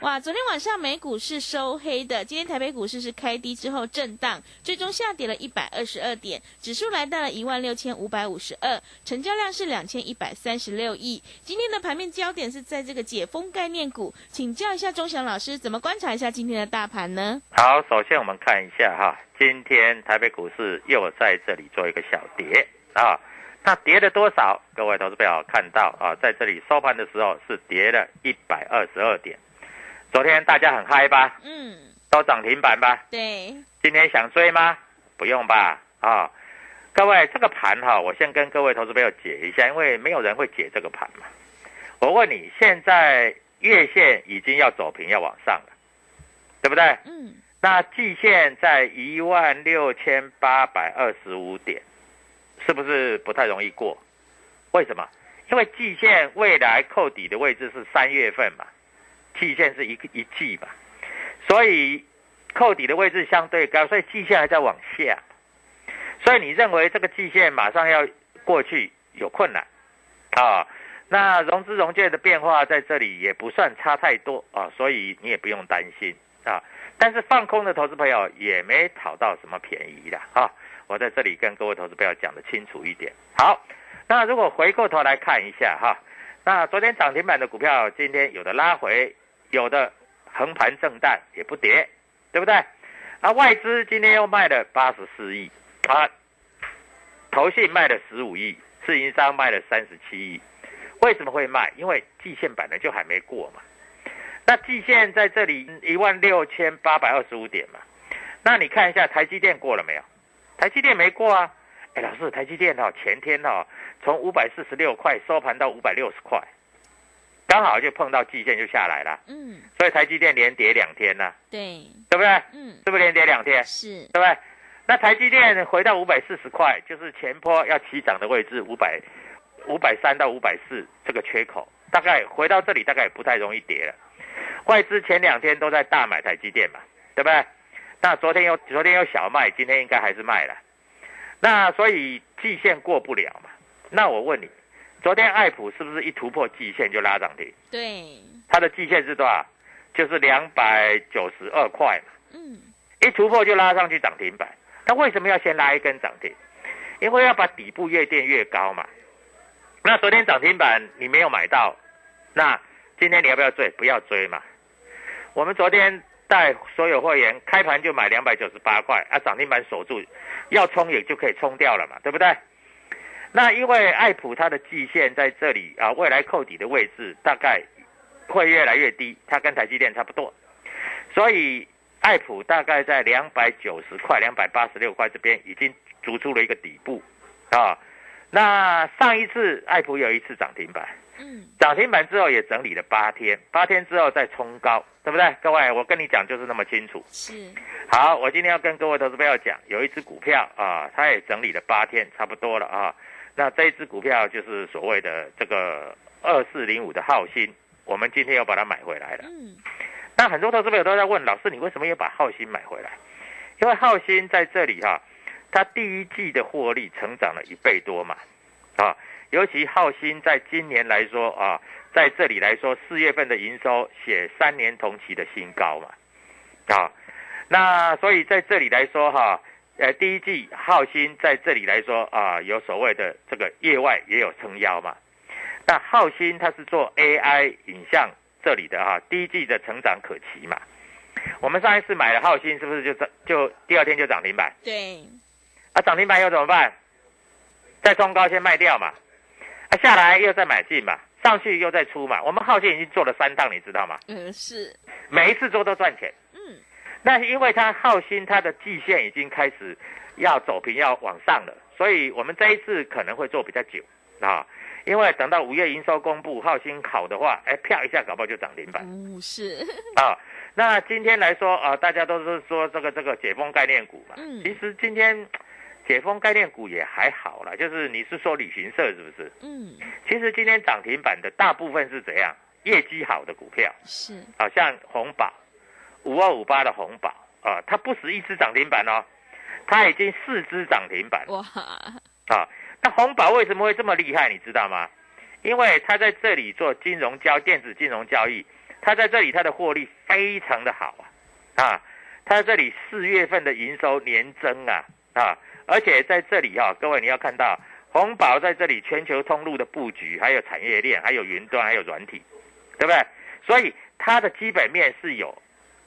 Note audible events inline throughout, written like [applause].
哇，昨天晚上美股是收黑的，今天台北股市是开低之后震荡，最终下跌了一百二十二点，指数来到了一万六千五百五十二，成交量是两千一百三十六亿。今天的盘面焦点是在这个解封概念股，请教一下钟祥老师，怎么观察一下今天的大盘呢？好，首先我们看一下哈，今天台北股市又在这里做一个小跌啊，那跌了多少？各位投资朋友看到啊，在这里收盘的时候是跌了一百二十二点。昨天大家很嗨吧？嗯，都涨停板吧？对，今天想追吗？不用吧？啊，各位，这个盘哈，我先跟各位投资朋友解一下，因为没有人会解这个盘嘛。我问你，现在月线已经要走平，要往上了，对不对？嗯，那季线在一万六千八百二十五点，是不是不太容易过？为什么？因为季线未来扣底的位置是三月份嘛。季线是一个一季吧，所以扣底的位置相对高，所以季线还在往下，所以你认为这个季线马上要过去有困难啊？那融资融券的变化在这里也不算差太多啊，所以你也不用担心啊。但是放空的投资朋友也没讨到什么便宜的啊，我在这里跟各位投资朋友讲的清楚一点。好，那如果回过头来看一下哈，那昨天涨停板的股票今天有的拉回。有的横盘震荡也不跌，对不对？啊，外资今天又卖了八十四亿，啊，投信卖了十五亿，自营商卖了三十七亿。为什么会卖？因为季线本来就还没过嘛。那季线在这里一万六千八百二十五点嘛。那你看一下台积电过了没有？台积电没过啊。哎，老师，台积电哈前天哈从五百四十六块收盘到五百六十块。刚好就碰到季线就下来了，嗯，所以台积电连跌两天呢，对，对不对？嗯，是不是连跌两天？是，对不对？那台积电回到五百四十块，就是前坡要起涨的位置，五百五百三到五百四这个缺口，大概回到这里大概也不太容易跌了。外资前两天都在大买台积电嘛，对不对？那昨天又昨天又小卖，今天应该还是卖了。那所以季线过不了嘛？那我问你。昨天爱普是不是一突破季线就拉涨停？对，它的季线是多少？就是两百九十二块嘛。嗯，一突破就拉上去涨停板。那为什么要先拉一根涨停？因为要把底部越垫越高嘛。那昨天涨停板你没有买到，那今天你要不要追？不要追嘛。我们昨天带所有会员开盘就买两百九十八块，啊，涨停板锁住，要冲也就可以冲掉了嘛，对不对？那因为爱普它的季线在这里啊，未来扣底的位置大概会越来越低，它跟台积电差不多，所以爱普大概在两百九十块、两百八十六块这边已经逐出了一个底部啊。那上一次爱普有一次涨停板，嗯，涨停板之后也整理了八天，八天之后再冲高，对不对？各位，我跟你讲就是那么清楚。是，好，我今天要跟各位投资朋友讲，有一只股票啊，它也整理了八天，差不多了啊。那这一只股票就是所谓的这个二四零五的浩鑫，我们今天又把它买回来了。嗯，那很多投资朋友都在问老师，你为什么又把浩鑫买回来？因为浩鑫在这里哈、它第一季的获利成长了一倍多嘛，啊，尤其浩鑫在今年来说啊，在这里来说，四月份的营收写三年同期的新高嘛，啊，那所以在这里来说哈、呃，第一季浩鑫在这里来说啊，有所谓的这个业外也有撑腰嘛。那浩鑫它是做 AI 影像这里的哈、第一季的成长可期嘛。我们上一次买了浩鑫，是不是就涨就第二天就涨停板？对，啊，涨停板又怎么办？再冲高先卖掉嘛，啊下来又再买进嘛，上去又再出嘛。我们浩鑫已经做了三趟，你知道吗？嗯，是，每一次做都赚钱。嗯，那因为它浩鑫它的季线已经开始要走平要往上了，所以我们这一次可能会做比较久啊。因为等到五月营收公布，浩鑫好的话，哎，啪一下搞不好就涨停板哦，是，啊。那今天来说啊，大家都是说这个这个解封概念股嘛，嗯其实今天解封概念股也还好啦，就是你是说旅行社是不是？嗯，其实今天涨停板的大部分是怎样？业绩好的股票，是，啊，像红宝五二五八的红宝啊，它不止一只涨停板哦，它已经四只涨停板哇，啊。那红宝为什么会这么厉害？你知道吗？因为它在这里做金融交电子金融交易，它在这里它的获利非常的好啊啊，它在这里四月份的营收年增啊啊，而且在这里哈、各位你要看到红宝在这里全球通路的布局，还有产业链，还有云端，还有软体，对不对？所以它的基本面是有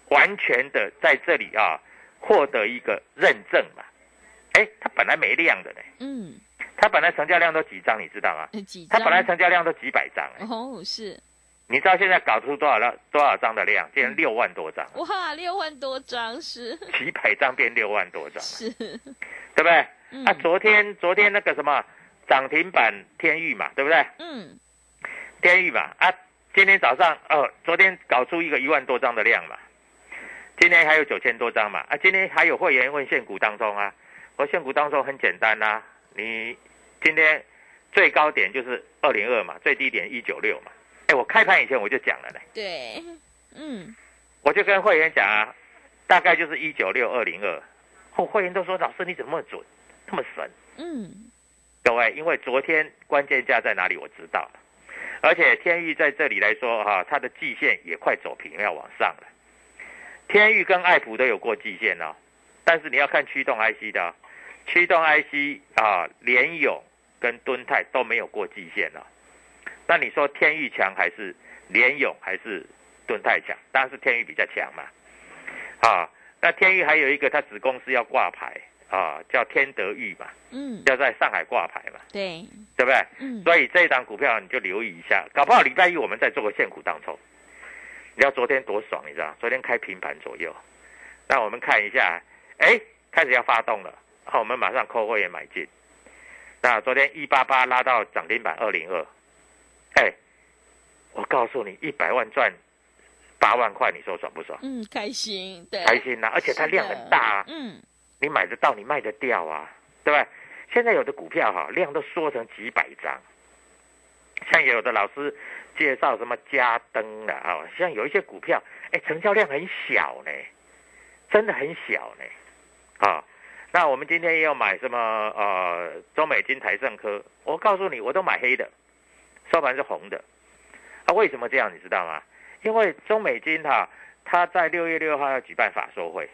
完全的在这里啊获得一个认证嘛。哎，它本来没量的呢，嗯，它本来成交量都几张，你知道吗？几张？它本来成交量都几百张，哎，哦，是，你知道现在搞出多少量多少张的量？竟然六万多张，哇，六万多张是几百张变六万多张，是，对不对？嗯啊，昨天昨天那个什么涨停板天域嘛，对不对？嗯，天域嘛，啊，今天早上哦，昨天搞出一个一万多张的量嘛，今天还有九千多张嘛，啊，今天还有会员问现股当中啊，我现股当中很简单呐、你今天最高点就是二零二嘛，最低点一九六嘛，哎，我开盘以前我就讲了呢，对，嗯，我就跟会员讲啊，大概就是一九六二零二，后会员都说老师你怎么那么准，那么神？嗯，各位，因为昨天关键价在哪里我知道了，而且天域在这里来说哈、它的季线也快走平要往上了。天域跟爱普都有过季线哦，但是你要看驱动 IC 的、哦，驱动 IC 啊，联勇跟敦泰都没有过季线哦。那你说天域强还是联勇还是敦泰强？当然是天域比较强嘛。啊，那天域还有一个它子公司要挂牌啊，叫天德裕嘛。嗯，要在上海挂牌嘛，对，对不对？嗯，所以这一档股票你就留意一下，搞不好礼拜一我们再做个现股当冲。你知道昨天多爽，你知道？昨天开平盘左右，那我们看一下，哎，开始要发动了，好，我们马上扣会员买进。那昨天一八八拉到涨停板二零二，哎，我告诉你，一百万赚八万块，你说爽不爽？嗯，开心，对，开心呐、而且它量很大啊。嗯，你买得到，你卖得掉啊，对吧？现在有的股票哈、量都缩成几百张，像有的老师介绍什么嘉登啊，啊，像有一些股票，哎，成交量很小呢，真的很小呢，啊，那我们今天也有买什么呃中美金、台盛科，我告诉你，我都买黑的，收盘是红的，啊，为什么这样你知道吗？因为中美金哈、它在六月六号要举办法收会，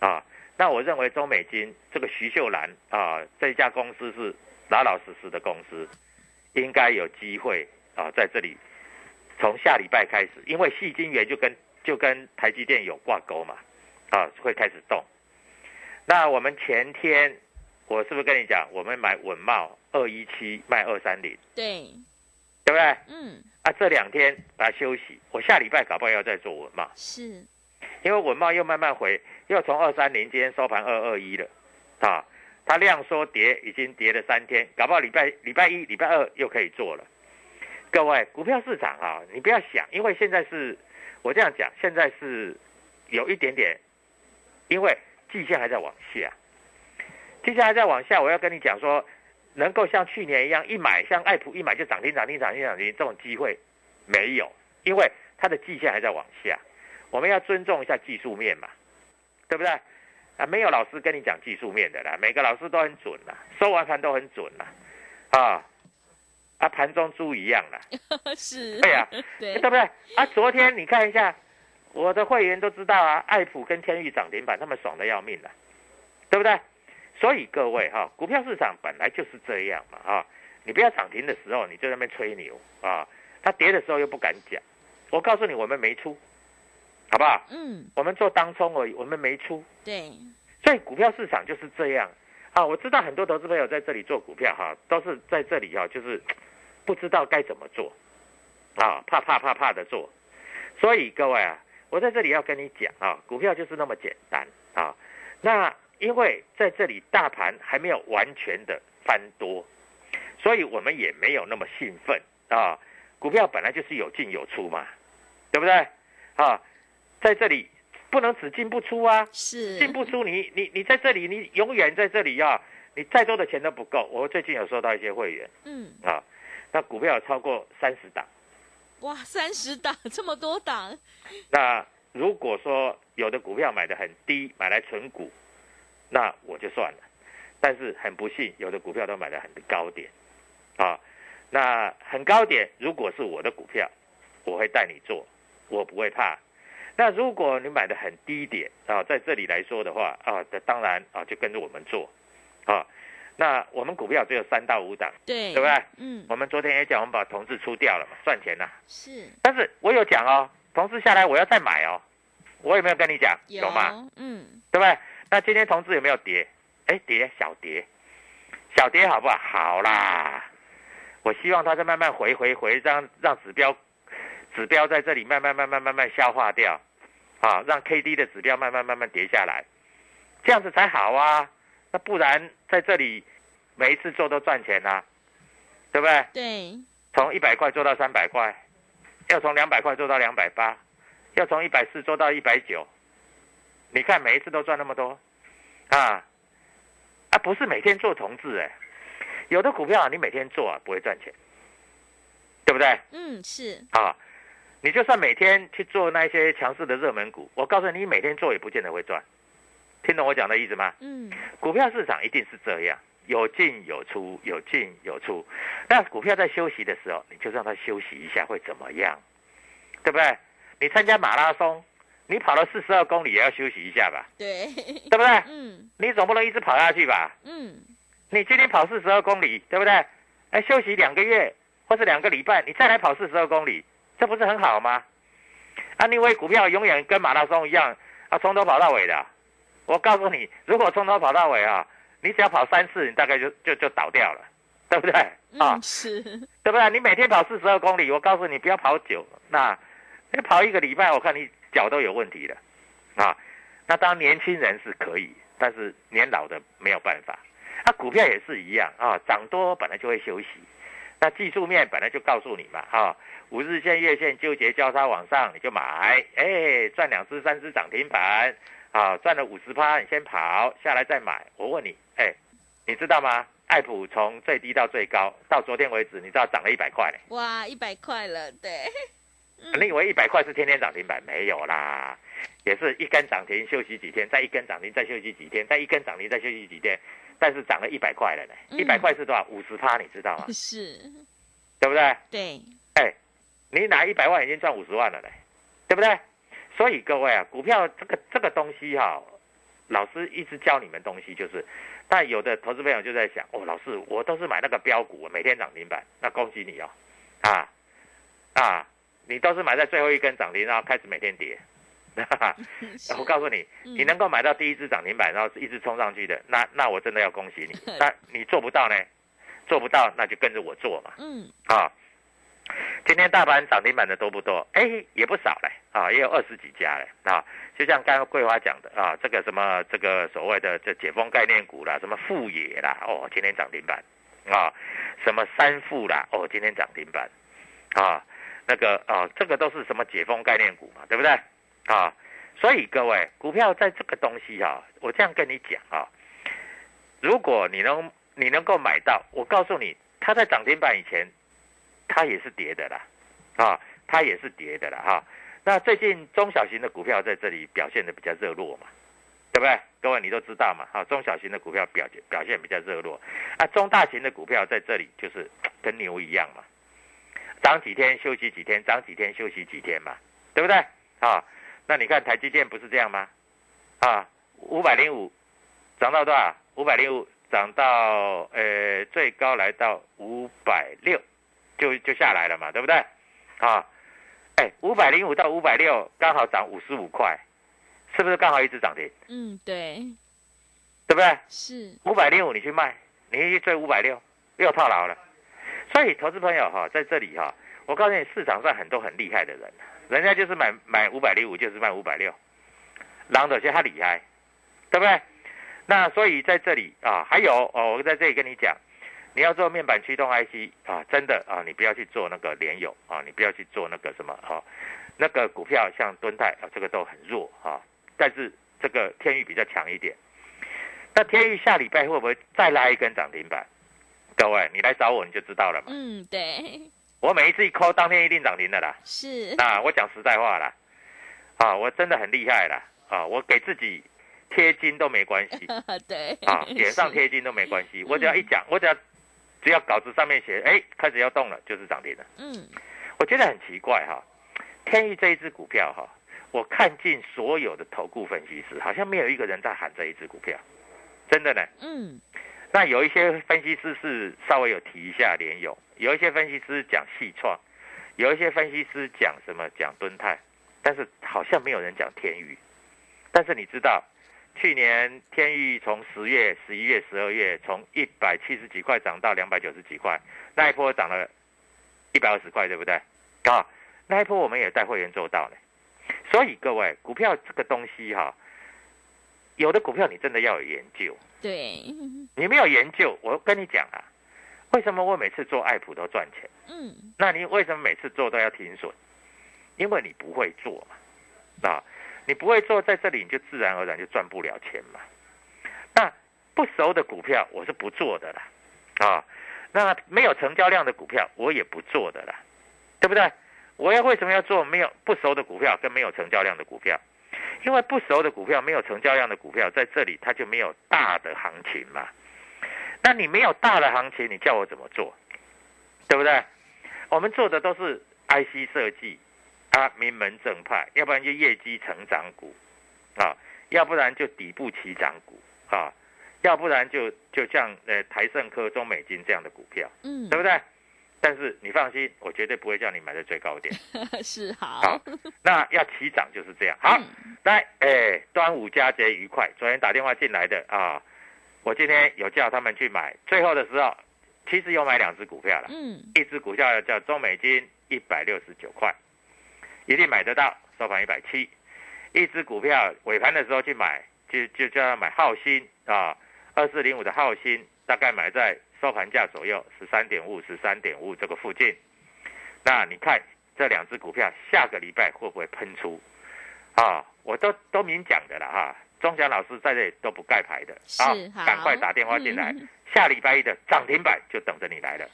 啊，那我认为中美金这个徐秀兰啊，这家公司是老老实实的公司，应该有机会啊，在这里从下礼拜开始，因为细晶圆就跟就跟台积电有挂钩嘛，啊，会开始动。那我们前天我是不是跟你讲，我们买稳茂二一七卖二三零，对，对不对？嗯，啊，这两天把它休息，我下礼拜搞不好要再做稳茂。是，因为文茂又慢慢回，又从二三零今天收盘二二一了，啊，它量缩跌已经跌了三天，搞不好礼拜礼拜一、礼拜二又可以做了。各位，股票市场啊，你不要想，因为现在是我这样讲，现在是有一点点，因为季线还在往下，季线还在往下，我要跟你讲说，能够像去年一样一买，像爱普一买就涨停涨停涨停涨停这种机会没有，因为它的季线还在往下，我们要尊重一下技术面嘛，对不对？啊，没有老师跟你讲技术面的啦，每个老师都很准啦，收完盘都很准啦，啊。啊，盘中猪一样啦，[laughs] 是，对呀、[laughs] 对对不对？啊，昨天你看一下，我的会员都知道啊，爱普跟天域涨停板，他们爽的要命了，对不对？所以各位哈、股票市场本来就是这样嘛啊，你不要涨停的时候你就在那边吹牛啊，它跌的时候又不敢讲。我告诉你，我们没出，好不好？嗯，我们做当冲而已，我们没出。对，所以股票市场就是这样啊！我知道很多投资朋友在这里做股票哈，都是在这里哈，就是不知道该怎么做啊，怕怕怕怕的做。所以各位啊，我在这里要跟你讲啊，股票就是那么简单啊。那因为在这里大盘还没有完全的翻多，所以我们也没有那么兴奋啊。股票本来就是有进有出嘛，对不对？啊，在这里不能只进不出啊。是进不出你，你你在这里，你永远在这里啊！你再多的钱都不够。我最近有收到一些会员嗯，啊，那股票有超过三十档。哇，三十档 [laughs] 这么多档，那如果说有的股票买的很低，买来存股，那我就算了。但是很不幸，有的股票都买的很高点，啊，那很高点，如果是我的股票，我会带你做，我不会怕。那如果你买的很低点啊，在这里来说的话啊，那当然啊，就跟着我们做，啊，那我们股票只有三到五档，对，对不对？嗯，我们昨天也讲，我们把同志出掉了嘛，赚钱了。是但是我有讲哦，同志下来我要再买哦，我有没有跟你讲？有吗？？嗯，对不对？那今天同志有没有跌？哎，跌小跌，小跌好不好？好啦，我希望它再慢慢回回回，让让指标指标在这里慢慢慢慢慢慢消化掉，啊，让 K D 的指标慢慢慢慢跌下来，这样子才好啊。那不然在这里每一次做都赚钱啊，对不对？对，从一百块做到三百块，要从两百块做到两百八，要从一百四做到一百九。你看每一次都赚那么多，啊啊，不是每天做同志哎，有的股票，你每天做啊不会赚钱，对不对？嗯，是啊，你就算每天去做那些强势的热门股，我告诉你，你每天做也不见得会赚。听懂我讲的意思吗？嗯，股票市场一定是这样，有进有出，有进有出。那股票在休息的时候，你就让它休息一下，会怎么样？对不对？你参加马拉松，你跑了四十二公里，也要休息一下吧，对，对不对？嗯你总不能一直跑下去吧？嗯，你今天跑四十二公里，对不对？哎，休息两个月或是两个礼拜，你再来跑四十二公里，这不是很好吗？啊，你以为股票永远跟马拉松一样啊，从头跑到尾的啊？我告诉你，如果从头跑到尾啊，你只要跑三次，你大概就就就倒掉了，对不对？啊嗯，，是，对不对？你每天跑四十二公里，我告诉你不要跑久，那你跑一个礼拜，我看你脚都有问题了啊。那当然年轻人是可以，但是年老的没有办法。啊，股票也是一样啊，涨多本来就会休息。那技术面本来就告诉你嘛，哈、五日线、月线纠结交叉往上，你就买，哎，赚两只、三只涨停板，啊，赚了五十趴，你先跑下来再买。我问你，哎，你知道吗？爱普从最低到最高，到昨天为止，你知道涨了一百块嘞。哇，一百块了，对，[laughs] 嗯你以为一百块是天天涨停板？没有啦，也是一根涨停休息几天，再一根涨停再休息几天，再一根涨停再休息几天，但是涨了一百块了呢。嗯一百块是多少？五十趴，你知道吗？[laughs] 是，对不对？对，哎，你拿一百万已经赚五十万了嘞，对不对？所以各位啊，股票这个这个东西哈、老师一直教你们东西就是，但有的投资朋友就在想，哦，老师我都是买那个标股，每天涨停板，那恭喜你哦，啊啊，你都是买在最后一根涨停，然后开始每天跌。是 [laughs] 我告诉你，嗯你能够买到第一只涨停板，然后一直冲上去的，那那我真的要恭喜你。[laughs] 那你做不到呢？做不到，那就跟着我做嘛。嗯，啊，今天大盘涨停板的多不多？哎，也不少嘞，啊，也有二十几家嘞，啊，就像刚刚桂花讲的啊，这个什么这个所谓的这解封概念股啦，什么富野啦，哦，今天涨停板，啊，什么三富啦，哦，今天涨停板，啊，那个啊，这个都是什么解封概念股嘛，对不对？啊，所以各位股票在这个东西哈，我这样跟你讲啊，如果你能你能够买到，我告诉你，它在涨停板以前。它也是跌的啦，啊，它也是跌的啦，哈。那最近中小型的股票在这里表现的比较热络嘛，对不对？各位你都知道嘛，哈，中小型的股票表现表现比较热络，啊，中大型的股票在这里就是跟牛一样嘛，涨几天休息几天，涨几天休息几天嘛，对不对？啊，那你看台积电不是这样吗？啊，五百零五涨到多少？五百零五涨到呃最高来到五百六。就就下来了嘛，对不对？啊，哎，五百零五到五百六，刚好涨五十五块，是不是刚好一直涨停？嗯，对，对不对？是五百零五，你去卖，你去追五百六，又套牢了。所以，投资朋友哈，在这里哈，我告诉你，市场上很多很厉害的人，人家就是买买五百零五，就是卖五百六，狼的些他厉害，对不对？那所以在这里啊，还有哦，我在这里跟你讲。你要做面板驱动 IC 啊，真的啊，你不要去做那个联友啊，你不要去做那个什么哈，那个股票像敦泰啊，这个都很弱啊，但是这个天域比较强一点。那天域下礼拜会不会再拉一根涨停板？各位，你来找我你就知道了嘛。嗯，对。我每一次一抠，当天一定涨停的啦。是。啊，我讲实在话啦，啊，我真的很厉害啦，啊，我给自己贴金都没关系。[laughs] 对。啊，脸上贴金都没关系，我只要一讲，我只要。只要稿子上面写，哎，开始要动了，就是涨停了。嗯，我觉得很奇怪哈，天域这一只股票哈，我看尽所有的投顾分析师，好像没有一个人在喊这一只股票，真的呢。嗯，那有一些分析师是稍微有提一下联友，有一些分析师讲细创，有一些分析师讲什么讲敦泰，但是好像没有人讲天宇。但是你知道？去年天宇从十月、十一月、十二月，从一百七十几块涨到两百九十几块，那一波涨了一百二十块，对不对？啊，那一波我们也带会员做到了。所以各位，股票这个东西哈，有的股票你真的要有研究。对，你没有研究，我跟你讲啊，为什么我每次做爱普都赚钱？嗯，那你为什么每次做都要停损？因为你不会做嘛，啊。你不会做，在这里你就自然而然就赚不了钱嘛。那不熟的股票我是不做的啦，啊，那没有成交量的股票我也不做的啦，对不对？我要为什么要做没有不熟的股票跟没有成交量的股票？因为不熟的股票没有成交量的股票在这里它就没有大的行情嘛。那你没有大的行情，你叫我怎么做？对不对？我们做的都是 IC 设计。啊，名门正派，要不然就业绩成长股，啊，要不然就底部起涨股，啊，要不然就就像呃台盛科、中美金这样的股票，嗯，对不对？但是你放心，我绝对不会叫你买在最高点。[laughs] 是好。好，那要起涨就是这样。好，来，哎，端午佳节愉快。昨天打电话进来的啊，我今天有叫他们去买，最后的时候其实有买两只股票了，嗯，一只股票叫中美金，一百六十九块。一定买得到，收盘一百七，一只股票尾盘的时候去买，就就叫他买浩鑫啊，二四零五的浩鑫，大概买在收盘价左右，十三点五、十三点五这个附近。那你看这两只股票下个礼拜会不会喷出？啊，我都都明讲的了哈，钟祥老师在这里都不盖牌的，啊，赶快打电话进来，[laughs] 下礼拜一的涨停板就等着你来了。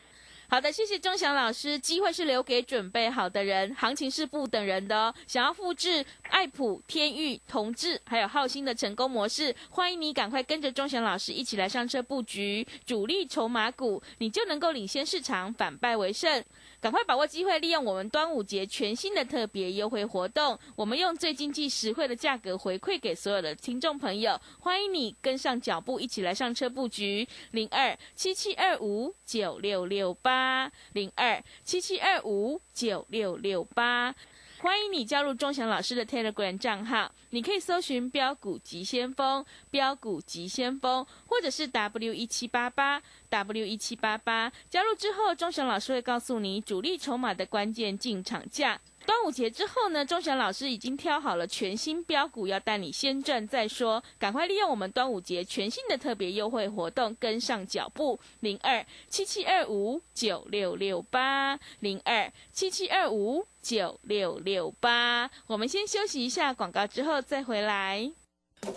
好的，谢谢钟祥老师。机会是留给准备好的人，行情是不等人的哦。想要复制爱普、天域、同志还有浩鑫的成功模式，欢迎你赶快跟着钟祥老师一起来上车布局主力筹码股，你就能够领先市场，反败为胜。赶快把握机会，利用我们端午节全新的特别优惠活动，我们用最经济实惠的价格回馈给所有的听众朋友。欢迎你跟上脚步，一起来上车布局零二七七二五九六六八零二七七二五九六六八。欢迎你加入钟祥老师的 Telegram 账号，你可以搜寻“标股急先锋”、“标股急先锋”，或者是 W 一七八八 W 一七八八。加入之后，钟祥老师会告诉你主力筹码的关键进场价。端午节之后呢，钟祥老师已经挑好了全新标股，要带你先赚再说。赶快利用我们端午节全新的特别优惠活动，跟上脚步。零二七七二五九六六八零二七七二五九六六八。我们先休息一下广告，之后再回来。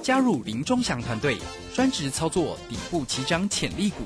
加入林钟祥团队，专职操作底部起涨潜力股，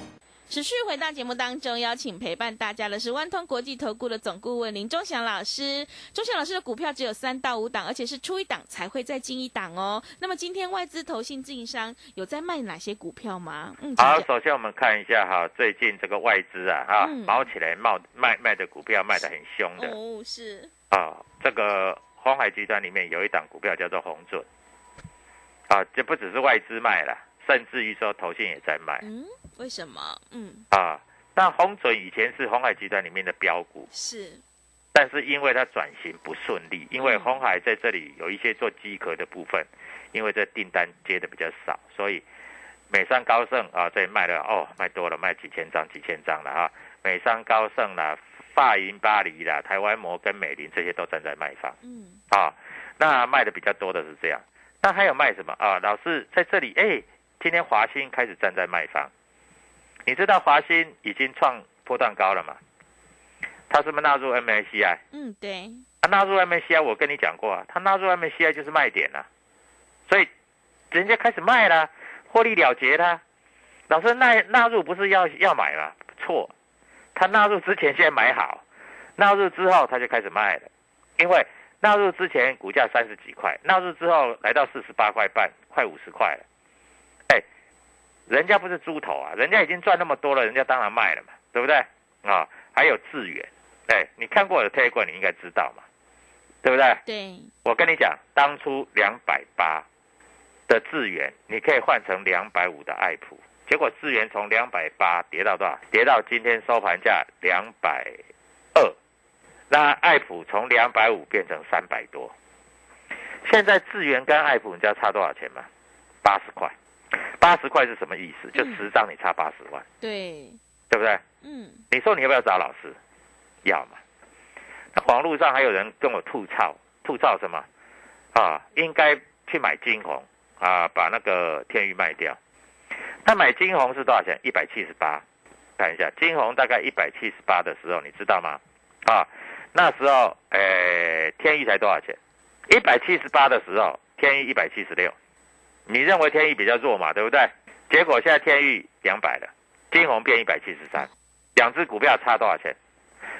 持续回到节目当中，邀请陪伴大家的是万通国际投顾的总顾问林忠祥老师。忠祥老师的股票只有三到五档，而且是出一档才会再进一档哦。那么今天外资投信自营商有在卖哪些股票吗？嗯，好，首先我们看一下哈，最近这个外资啊哈，毛起来冒卖卖的股票卖的很凶的哦，是啊，这个红海集团里面有一档股票叫做红准啊，这不只是外资卖了，甚至于说投信也在卖。嗯。为什么？嗯啊，那红准以前是红海集团里面的标股，是，但是因为它转型不顺利，因为红海在这里有一些做机壳的部分，因为这订单接的比较少，所以美商高盛啊，这里卖了哦，卖多了，卖几千张、几千张了哈。美商高盛啦、发银巴黎啦、台湾摩根美林这些都站在卖方，嗯啊，那卖的比较多的是这样，那还有卖什么啊？老师在这里，哎，今天华兴开始站在卖方。你知道华兴已经创波段高了吗？它是不是纳入 MACI？嗯，对。它纳入 MACI，我跟你讲过啊，它纳入 MACI 就是卖点了，所以人家开始卖了，获利了结了。老师纳纳入不是要要买吗？错，他纳入之前先买好，纳入之后他就开始卖了，因为纳入之前股价三十几块，纳入之后来到四十八块半，快五十块了。人家不是猪头啊，人家已经赚那么多了，人家当然卖了嘛，对不对？啊，还有智远，哎，你看过我的推广，你应该知道嘛，对不对？对。我跟你讲，当初两百八的智远，你可以换成两百五的爱普，结果智远从两百八跌到多少？跌到今天收盘价两百二，那爱普从两百五变成三百多，现在智源跟爱普，你知道差多少钱吗？八十块。八十块是什么意思？就十张你差八十万，对，对不对？嗯，你说你要不要找老师？要嘛。那网络上还有人跟我吐槽，吐槽什么？啊，应该去买金红啊，把那个天域卖掉。那买金红是多少钱？一百七十八。看一下金红大概一百七十八的时候，你知道吗？啊，那时候诶，天域才多少钱？一百七十八的时候，天域一百七十六。你认为天域比较弱嘛，对不对？结果现在天域两百了，金红变一百七十三，两只股票差多少钱？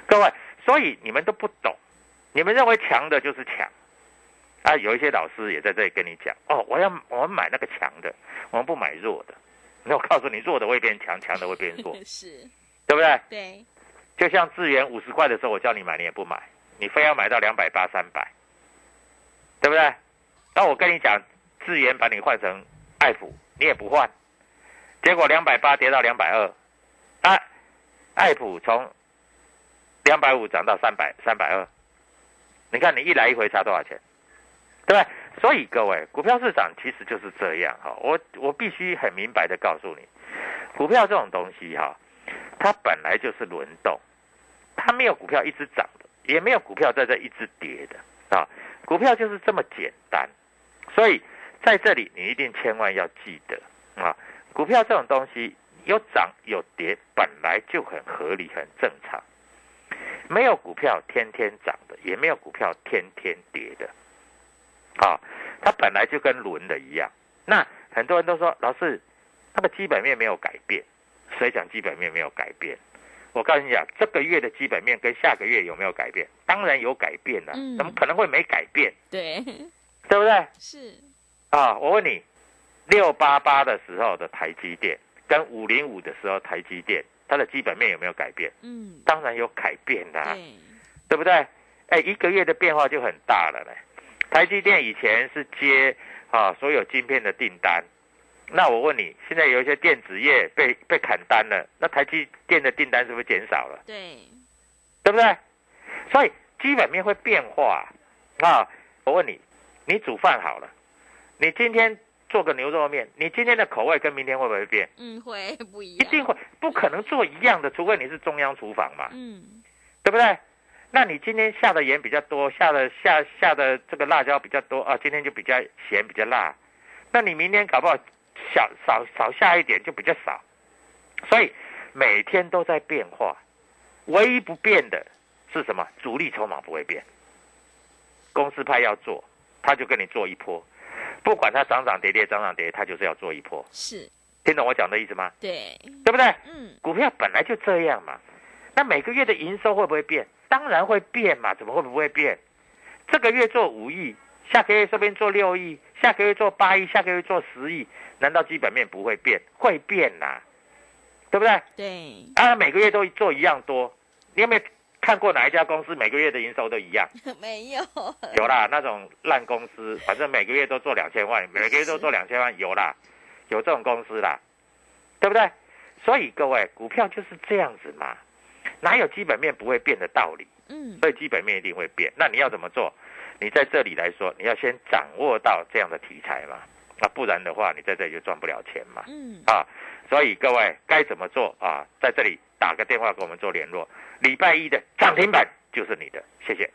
各位，所以你们都不懂，你们认为强的就是强啊！有一些老师也在这里跟你讲哦，我要我们买那个强的，我们不买弱的。那我告诉你，弱的会变强，强的会变弱，[laughs] 是，对不对？对。就像智源五十块的时候，我叫你买，你也不买，你非要买到两百八、三百，对不对？那我跟你讲。智源把你换成爱普，你也不换，结果两百八跌到两百二，啊，爱普从两百五涨到三百三百二，你看你一来一回差多少钱，对不对？所以各位，股票市场其实就是这样哈，我我必须很明白的告诉你，股票这种东西哈，它本来就是轮动，它没有股票一直涨的，也没有股票在这一直跌的啊，股票就是这么简单，所以。在这里，你一定千万要记得啊！股票这种东西有涨有跌，本来就很合理、很正常。没有股票天天涨的，也没有股票天天跌的。啊，它本来就跟轮的一样。那很多人都说，老师，那个基本面没有改变。谁讲基本面没有改变？我告诉你讲，这个月的基本面跟下个月有没有改变？当然有改变了。怎么可能会没改变？对，对不对？是。啊，我问你，六八八的时候的台积电，跟五零五的时候台积电，它的基本面有没有改变？嗯，当然有改变啦、对，对不对？哎，一个月的变化就很大了嘞。台积电以前是接啊所有晶片的订单，那我问你，现在有一些电子业被被砍单了，那台积电的订单是不是减少了？对，对不对？所以基本面会变化啊。我问你，你煮饭好了，你今天做个牛肉面，你今天的口味跟明天会不会变？嗯，会不一样，一定会，不可能做一样的，除非你是中央厨房嘛，嗯，对不对？那你今天下的盐比较多，下的下下的这个辣椒比较多啊，今天就比较咸比较辣，那你明天搞不好小少少下一点就比较少，所以每天都在变化，唯一不变的是什么？主力筹码不会变，公司派要做，他就跟你做一波，不管它涨涨跌跌涨涨跌，它就是要做一波，是，听懂我讲的意思吗？对，对不对？嗯，股票本来就这样嘛，那每个月的营收会不会变？当然会变嘛，怎么会不会变？这个月做五亿，下个月这边做六亿，下个月做八亿，下个月做十亿，难道基本面不会变？会变呐、对不对？对，啊，每个月都做一样多，你有没有看过哪一家公司每个月的营收都一样？[laughs] 没有，有啦，那种烂公司，[laughs] 反正每个月都做两千万，每个月都做两千万，有啦，有这种公司啦，对不对？所以各位，股票就是这样子嘛，哪有基本面不会变的道理？嗯，所以基本面一定会变。那你要怎么做？你在这里来说，你要先掌握到这样的题材嘛，那不然的话，你在这里就赚不了钱嘛。嗯，啊，所以各位该怎么做啊？在这里打个电话跟我们做联络。礼拜一的涨停板就是你的，谢谢。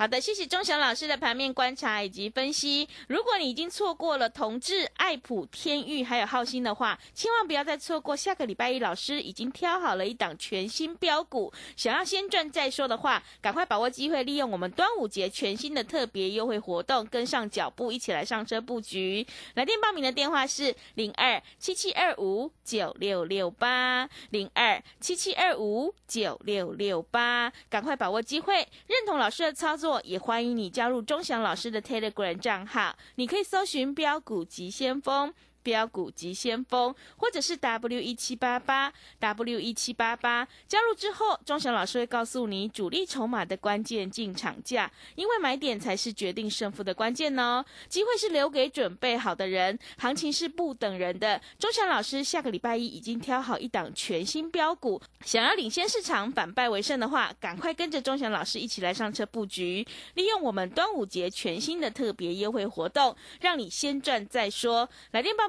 好的，谢谢钟祥老师的盘面观察以及分析。如果你已经错过了同志、爱普、天域还有浩鑫的话，千万不要再错过。下个礼拜一，老师已经挑好了一档全新标股，想要先赚再说的话，赶快把握机会，利用我们端午节全新的特别优惠活动，跟上脚步，一起来上车布局。来电报名的电话是零二七七二五九六六八零二七七二五九六六八，赶快把握机会，认同老师的操作也欢迎你加入钟祥老师的 Telegram 账号，你可以搜寻标股急先锋。标股急先锋，或者是 W 一七八八 W 一七八八，加入之后，钟祥老师会告诉你主力筹码的关键进场价，因为买点才是决定胜负的关键哦。机会是留给准备好的人，行情是不等人的。钟祥老师下个礼拜一已经挑好一档全新标股，想要领先市场、反败为胜的话，赶快跟着钟祥老师一起来上车布局，利用我们端午节全新的特别优惠活动，让你先赚再说。来电报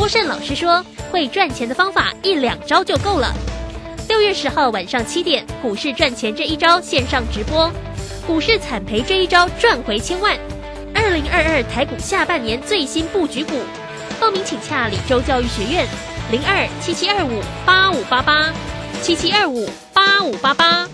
郭胜老师说，会赚钱的方法一两招就够了。六月十号晚上七点，股市赚钱这一招线上直播，股市惨赔这一招赚回千万。二零二二台股下半年最新布局股，报名请洽李州教育学院零二七七二五八五八八七七二五八五八八。